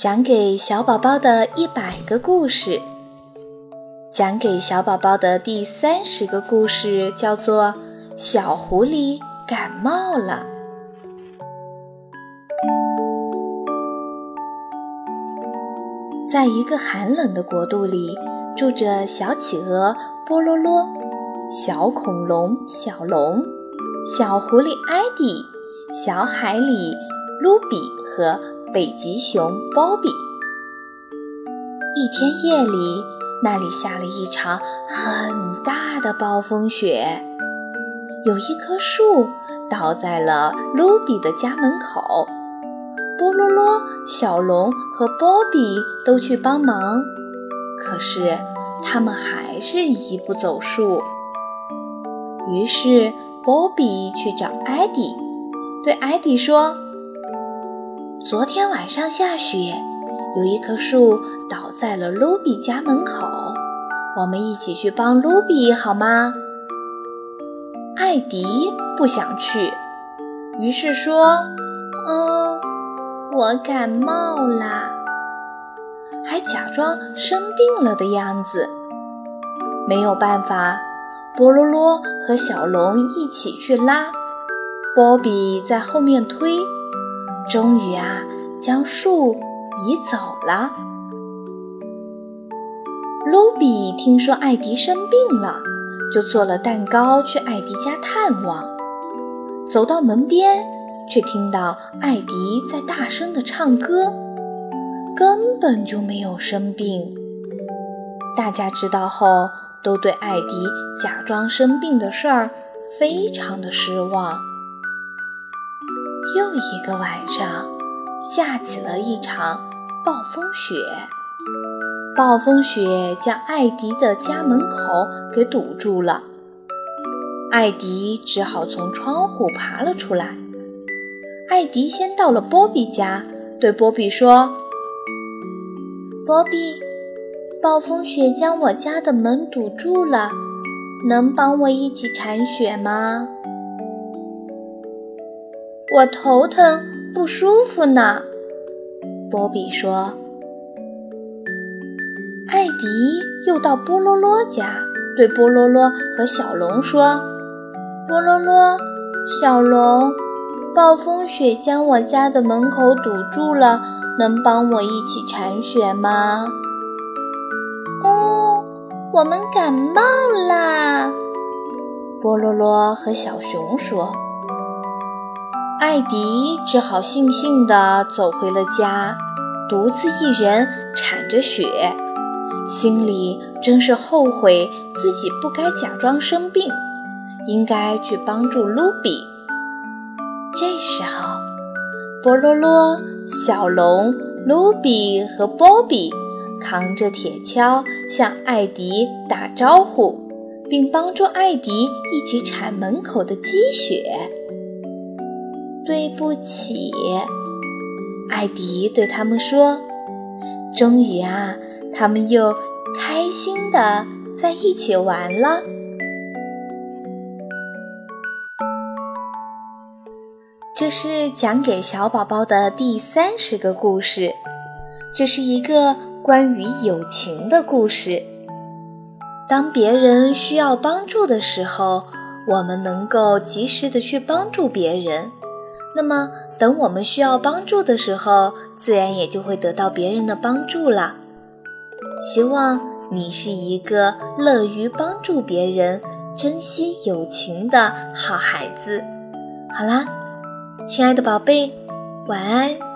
讲给小宝宝的一百个故事，讲给小宝宝的第三十个故事叫做《小狐狸感冒了》。在一个寒冷的国度里，住着小企鹅波罗罗、小恐龙小龙、小狐狸艾迪、小海里卢比和。北极熊鲍比。一天夜里，那里下了一场很大的暴风雪，有一棵树倒在了卢比的家门口。波罗罗、小龙和波比都去帮忙，可是他们还是移不走树。于是波比去找艾迪，对艾迪说。昨天晚上下雪，有一棵树倒在了卢比家门口。我们一起去帮卢比好吗？艾迪不想去，于是说：“嗯，我感冒啦。”还假装生病了的样子。没有办法，波罗罗和小龙一起去拉，波比在后面推。终于啊，将树移走了。卢比听说艾迪生病了，就做了蛋糕去艾迪家探望。走到门边，却听到艾迪在大声的唱歌，根本就没有生病。大家知道后，都对艾迪假装生病的事儿非常的失望。又一个晚上，下起了一场暴风雪。暴风雪将艾迪的家门口给堵住了，艾迪只好从窗户爬了出来。艾迪先到了波比家，对波比说：“波比，暴风雪将我家的门堵住了，能帮我一起铲雪吗？”我头疼不舒服呢，波比说。艾迪又到波罗罗家，对波罗罗和小龙说：“波罗罗、小龙，暴风雪将我家的门口堵住了，能帮我一起铲雪吗？”哦，我们感冒啦！波罗罗和小熊说。艾迪只好悻悻地走回了家，独自一人铲着雪，心里真是后悔自己不该假装生病，应该去帮助卢比。这时候，波罗罗、小龙、卢比和波比扛着铁锹向艾迪打招呼，并帮助艾迪一起铲门口的积雪。对不起，艾迪对他们说：“终于啊，他们又开心的在一起玩了。”这是讲给小宝宝的第三十个故事，这是一个关于友情的故事。当别人需要帮助的时候，我们能够及时的去帮助别人。那么，等我们需要帮助的时候，自然也就会得到别人的帮助了。希望你是一个乐于帮助别人、珍惜友情的好孩子。好啦，亲爱的宝贝，晚安。